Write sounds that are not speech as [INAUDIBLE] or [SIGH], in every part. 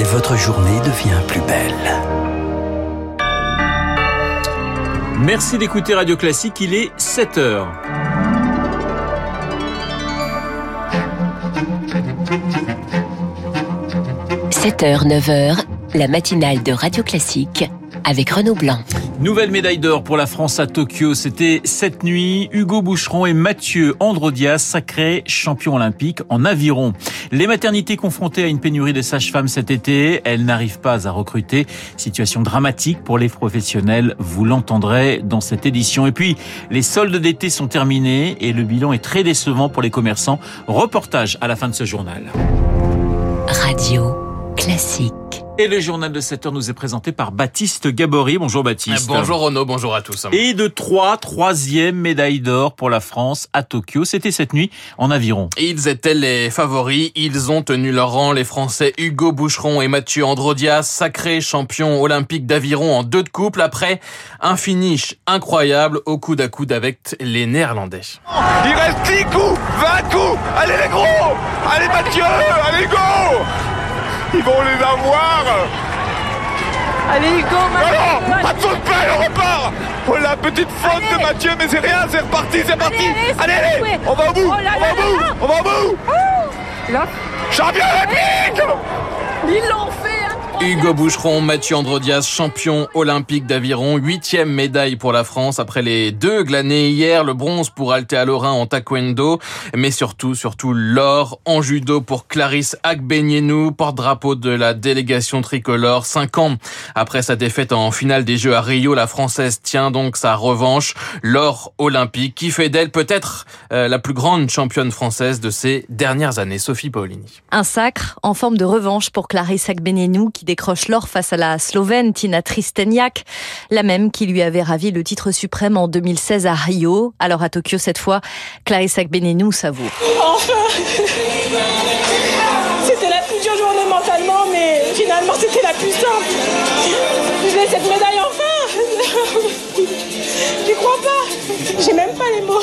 et votre journée devient plus belle. Merci d'écouter Radio Classique, il est 7 heures. « 7h, 9h, la matinale de Radio Classique avec Renaud Blanc. Nouvelle médaille d'or pour la France à Tokyo. C'était cette nuit. Hugo Boucheron et Mathieu Androdias, sacrés champions olympiques en aviron. Les maternités confrontées à une pénurie de sages-femmes cet été, elles n'arrivent pas à recruter. Situation dramatique pour les professionnels. Vous l'entendrez dans cette édition. Et puis, les soldes d'été sont terminés et le bilan est très décevant pour les commerçants. Reportage à la fin de ce journal. Radio classique. Et le journal de 7 heures nous est présenté par Baptiste Gabory. Bonjour Baptiste. Bonjour Renaud, bonjour à tous. Et de 3, troisième médaille d'or pour la France à Tokyo. C'était cette nuit en aviron. Ils étaient les favoris. Ils ont tenu leur rang. Les Français Hugo Boucheron et Mathieu Androdias, sacrés champions olympiques d'aviron en deux de couple après un finish incroyable au coude à coude avec les Néerlandais. Il reste 10 coups, 20 coups. Allez les gros Allez Mathieu Allez go ils vont les avoir. Allez Hugo, Non, non Pas de faute on repart. Oh la petite faute de Mathieu, mais c'est rien, c'est reparti, c'est parti Allez, allez, On va au bout Oh là On va au bout On va au bout. Là, Champion olympique. Ils l'ont fait Hugo Boucheron, Mathieu Androdias, champion olympique d'aviron, huitième médaille pour la France après les deux glanés hier, le bronze pour Altea Lorrain en taekwondo, mais surtout, surtout l'or en judo pour Clarisse Agbenienou, porte-drapeau de la délégation tricolore. Cinq ans après sa défaite en finale des Jeux à Rio, la Française tient donc sa revanche, l'or olympique, qui fait d'elle peut-être euh, la plus grande championne française de ces dernières années. Sophie Paolini. Un sacre en forme de revanche pour Clarisse Agbenienou qui décroche l'or face à la Slovène Tina Tristeniak, la même qui lui avait ravi le titre suprême en 2016 à Rio. Alors à Tokyo cette fois, Clarisse Agbenienou savoure. Enfin C'était la plus dure journée mentalement, mais finalement c'était la plus simple. J'ai cette médaille enfin [LAUGHS] J'y crois pas? J'ai même pas les mots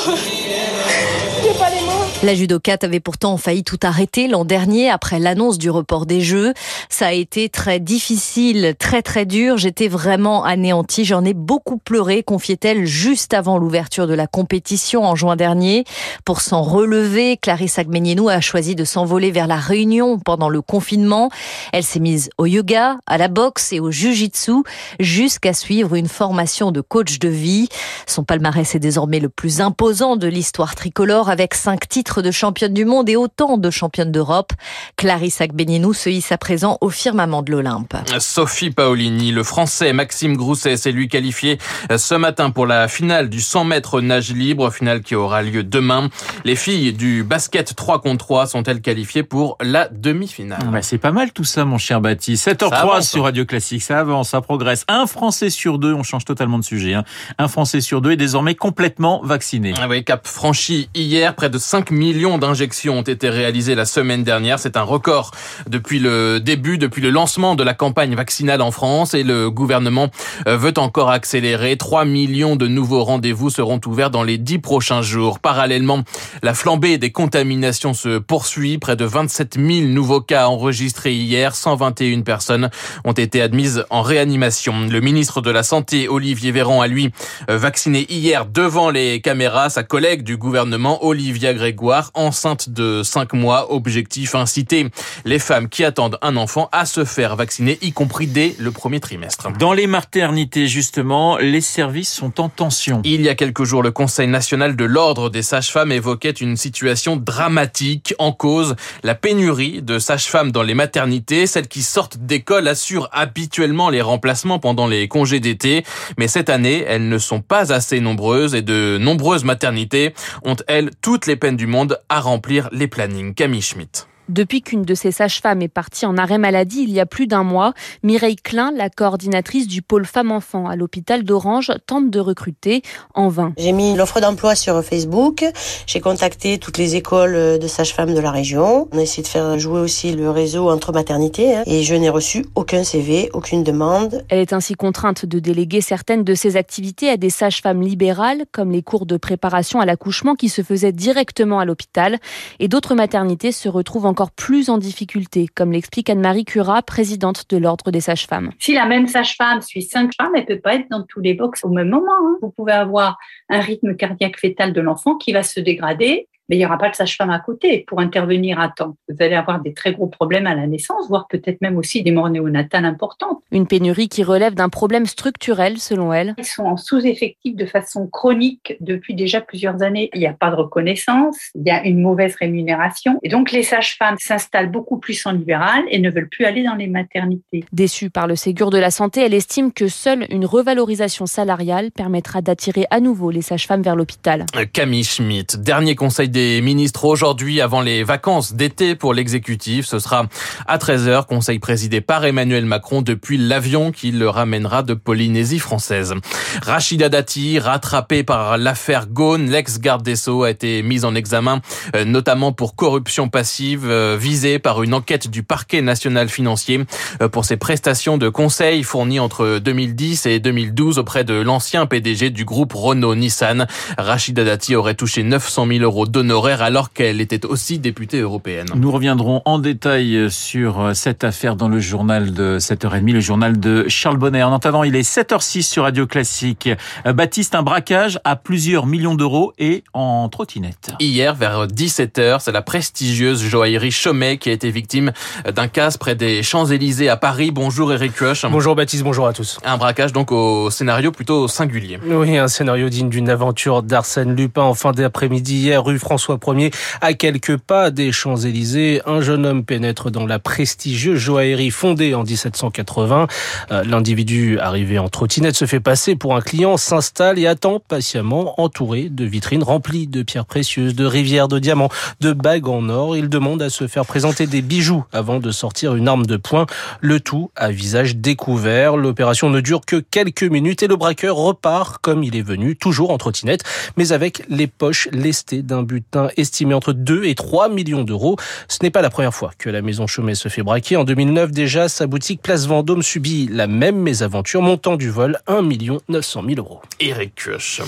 La judokate avait pourtant failli tout arrêter l'an dernier après l'annonce du report des Jeux. Ça a été très difficile, très très dur. J'étais vraiment anéantie. J'en ai beaucoup pleuré, confiait-elle juste avant l'ouverture de la compétition en juin dernier. Pour s'en relever, Clarisse Agbenienou a choisi de s'envoler vers la Réunion pendant le confinement. Elle s'est mise au yoga, à la boxe et au jujitsu jusqu'à suivre une formation de coach de vie. Son palmarès est désormais le plus imposant de l'histoire tricolore avec cinq titres de championne du monde et autant de championne d'Europe. Clarisse Agbenienou se hisse à présent au firmament de l'Olympe. Sophie Paolini, le français Maxime Grousset s'est lui qualifié ce matin pour la finale du 100 mètres nage libre, finale qui aura lieu demain. Les filles du basket 3 contre 3 sont-elles qualifiées pour la demi-finale? Ouais, c'est pas mal tout ça, mon cher Baptiste. 7h03 avance, sur hein. Radio Classique, ça avance, ça progresse. Un Français sur deux, on change totalement de sujet, hein. un Français sur deux est désormais complètement vacciné. Ah oui, cap franchi hier, près de 5 millions d'injections ont été réalisées la semaine dernière. C'est un record depuis le début, depuis le lancement de la campagne vaccinale en France et le gouvernement euh, veut encore accélérer. 3 millions de nouveaux rendez-vous seront ouverts dans les 10 prochains jours. Parallèlement, la flambée des contaminations se poursuit. Près de 27 000 nouveaux cas enregistrés hier. 121 personnes ont été admises en réanimation. Le ministre de la Santé, Olivier Véran, a lui euh, vacciné hier devant les caméras sa collègue du gouvernement, Olivia Grégoire, enceinte de 5 mois. Objectif inciter les femmes qui attendent un enfant à se faire vacciner, y compris dès le premier trimestre. Dans les maternités, justement, les services sont en tension. Il y a quelques jours, le Conseil national de l'ordre des sages-femmes évoquait une situation dramatique en cause la pénurie de sages-femmes dans les maternités. Celles qui sortent d'école assurent habituellement les remplacements pendant les congés d'été, mais cette année, elles ne sont pas assez nombreuses et de nombreuses maternités ont, elles, toutes les peines du monde à remplir les plannings. Camille Schmitt. Depuis qu'une de ces sages-femmes est partie en arrêt maladie il y a plus d'un mois, Mireille Klein, la coordinatrice du pôle femmes-enfants à l'hôpital d'Orange, tente de recruter en vain. J'ai mis l'offre d'emploi sur Facebook. J'ai contacté toutes les écoles de sages-femmes de la région. On a essayé de faire jouer aussi le réseau entre maternités. hein. Et je n'ai reçu aucun CV, aucune demande. Elle est ainsi contrainte de déléguer certaines de ses activités à des sages-femmes libérales, comme les cours de préparation à l'accouchement qui se faisaient directement à l'hôpital. Et d'autres maternités se retrouvent encore encore plus en difficulté, comme l'explique Anne-Marie Cura, présidente de l'Ordre des sages-femmes. Si la même sage-femme suit cinq femmes, elle peut pas être dans tous les box au même moment. Hein. Vous pouvez avoir un rythme cardiaque fœtal de l'enfant qui va se dégrader mais il n'y aura pas de sage-femme à côté pour intervenir à temps. Vous allez avoir des très gros problèmes à la naissance, voire peut-être même aussi des morts néonatales importantes. Une pénurie qui relève d'un problème structurel, selon elle. Ils sont en sous-effectif de façon chronique depuis déjà plusieurs années. Il n'y a pas de reconnaissance, il y a une mauvaise rémunération. Et donc, les sages-femmes s'installent beaucoup plus en libéral et ne veulent plus aller dans les maternités. Déçue par le Ségur de la Santé, elle estime que seule une revalorisation salariale permettra d'attirer à nouveau les sages-femmes vers l'hôpital. Camille Schmitt, dernier conseil des ministres aujourd'hui avant les vacances d'été pour l'exécutif. Ce sera à 13h, conseil présidé par Emmanuel Macron depuis l'avion qui le ramènera de Polynésie française. Rachida Dati, rattrapée par l'affaire Gaune, l'ex-garde des Sceaux, a été mise en examen euh, notamment pour corruption passive euh, visée par une enquête du parquet national financier euh, pour ses prestations de conseil fournies entre 2010 et 2012 auprès de l'ancien PDG du groupe Renault-Nissan. Rachida Dati aurait touché 900 000 euros d'honneur horaire alors qu'elle était aussi députée européenne. Nous reviendrons en détail sur cette affaire dans le journal de 7h30, le journal de Charles Bonnet. En attendant, il est 7h06 sur Radio Classique. Baptiste, un braquage à plusieurs millions d'euros et en trottinette. Hier, vers 17h, c'est la prestigieuse joaillerie Chomet qui a été victime d'un casse près des Champs-Élysées à Paris. Bonjour Eric Rush. Bonjour Baptiste, bonjour à tous. Un braquage donc au scénario plutôt singulier. Oui, un scénario digne d'une aventure d'Arsène Lupin en fin d'après-midi hier, rue François François. À quelques pas des Champs-Élysées, un jeune homme pénètre dans la prestigieuse joaillerie fondée en 1780. Euh, l'individu arrivé en trottinette se fait passer pour un client, s'installe et attend patiemment entouré de vitrines remplies de pierres précieuses, de rivières de diamants, de bagues en or. Il demande à se faire présenter des bijoux avant de sortir une arme de poing. Le tout à visage découvert. L'opération ne dure que quelques minutes et le braqueur repart comme il est venu, toujours en trottinette, mais avec les poches lestées d'un butin estimé entre 2 et 3 millions d'euros. Ce n'est pas la première fois que la maison Chomet se fait braquer. En 2009 déjà, sa boutique Place Vendôme subit la même mésaventure, montant du vol 1 900 000 euros. Eric Kioch.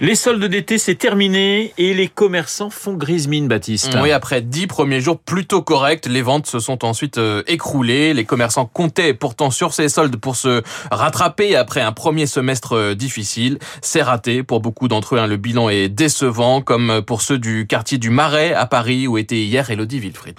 Les soldes d'été, c'est terminé et les commerçants font grise mine, Baptiste. Oui, après 10 premiers jours plutôt corrects, les ventes se sont ensuite euh, écroulées. Les commerçants comptaient pourtant sur ces soldes pour se rattraper après un premier semestre euh, difficile. C'est raté pour beaucoup d'entre eux. Hein. Le bilan est décevant, comme pour ceux du quartier du Marais à Paris où était hier Elodie Wilfried.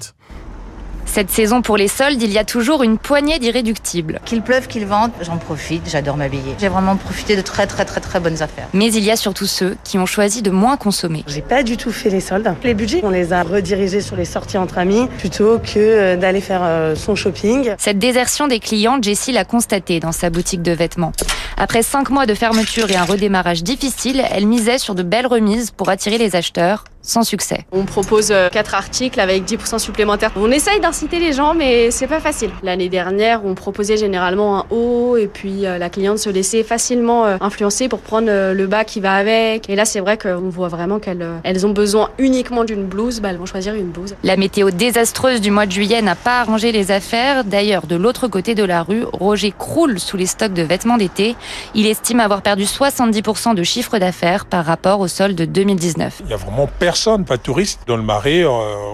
Cette saison pour les soldes, il y a toujours une poignée d'irréductibles. Qu'il pleuve, qu'il vente, j'en profite, j'adore m'habiller. J'ai vraiment profité de très très très très bonnes affaires. Mais il y a surtout ceux qui ont choisi de moins consommer. J'ai pas du tout fait les soldes. Les budgets, on les a redirigés sur les sorties entre amis plutôt que euh, d'aller faire euh, son shopping. Cette désertion des clients, Jessie l'a constatée dans sa boutique de vêtements. Après cinq mois de fermeture et un redémarrage difficile, elle misait sur de belles remises pour attirer les acheteurs sans succès. On propose euh, quatre articles avec 10% supplémentaires. On essaye d'inciter les gens, mais c'est pas facile. L'année dernière, on proposait généralement un haut et puis euh, la cliente se laissait facilement euh, influencer pour prendre le bas qui va avec. Et là, c'est vrai qu'on voit vraiment qu'elles elles ont besoin uniquement d'une blouse. Bah, elles vont choisir une blouse. La météo désastreuse du mois de juillet n'a pas arrangé les affaires. D'ailleurs, de l'autre côté de la rue, Roger croule sous les stocks de vêtements d'été. Il estime avoir perdu 70% de chiffre d'affaires par rapport au solde de 2019. Il y a vraiment personne, pas de touristes. Dans le marais, euh,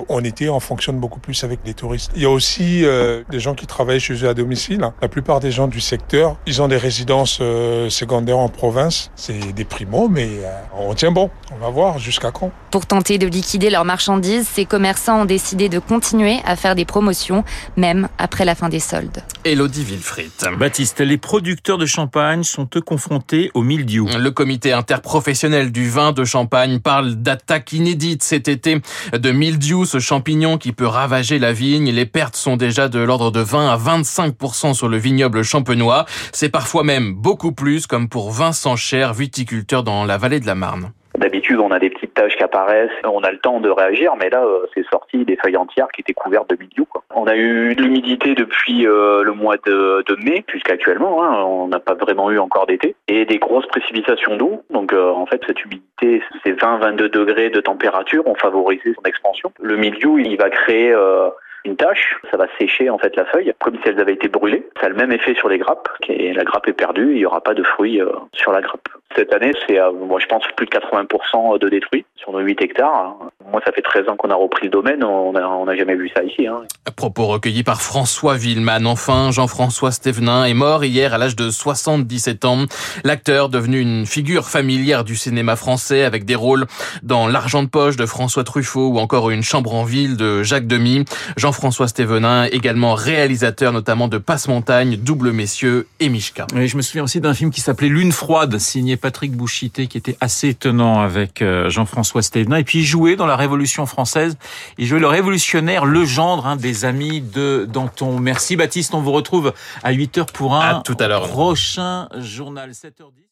en été, on fonctionne beaucoup plus avec les touristes. Il y a aussi euh, des gens qui travaillent chez eux à domicile. La plupart des gens du secteur, ils ont des résidences euh, secondaires en province. C'est des primos, mais on tient bon. On va voir jusqu'à quand. Pour tenter de liquider leurs marchandises, ces commerçants ont décidé de continuer à faire des promotions, même après la fin des soldes. Elodie Wilfried. Baptiste, les producteurs de champagne sont eux confrontés au mildiou. Le comité interprofessionnel du vin de Champagne parle d'attaque inédite cet été de mildiou, ce champignon qui peut ravager la vigne. Les pertes sont déjà de l'ordre de 20 à 25% sur le vignoble champenois. C'est parfois même beaucoup plus, comme pour Vincent Cher, viticulteur dans la vallée de la Marne. D'habitude, on a des petites taches qui apparaissent, on a le temps de réagir, mais là, euh, c'est sorti des feuilles entières qui étaient couvertes de mildiou. On a eu de l'humidité depuis euh, le mois de, mai jusqu'à actuellement. Hein, on n'a pas vraiment eu encore d'été et des grosses précipitations d'eau. Donc, euh, en fait, cette humidité, ces 20-22 degrés de température ont favorisé son expansion. Le mildiou, il va créer une tâche, ça va sécher en fait la feuille, comme si elles avaient été brûlées. Ça a le même effet sur les grappes, et la grappe est perdue, il n'y aura pas de fruits sur la grappe. Cette année, c'est, moi, je pense, plus de 80% de détruits sur nos 8 hectares. Moi, ça fait 13 ans qu'on a repris le domaine, on n'a a jamais vu ça ici. Hein. Propos recueillis par François Villeman. Enfin, Jean-François Stévenin est mort hier à l'âge de 77 ans. L'acteur, devenu une figure familière du cinéma français avec des rôles dans L'argent de poche de François Truffaut ou encore Une chambre en ville de Jacques Demy. Jean-François Stévenin, également réalisateur notamment de Passe-Montagne, Double Messieurs et Mishka. Oui, je me souviens aussi d'un film qui s'appelait Lune froide, signé Patrick Bouchité, qui était assez étonnant avec euh, Jean-François Stévenin. Et puis il jouait dans la Révolution française. Il jouait le révolutionnaire, le gendre hein, des amis de Danton. Merci Baptiste, on vous retrouve à 8h pour un à tout à prochain journal 7h10.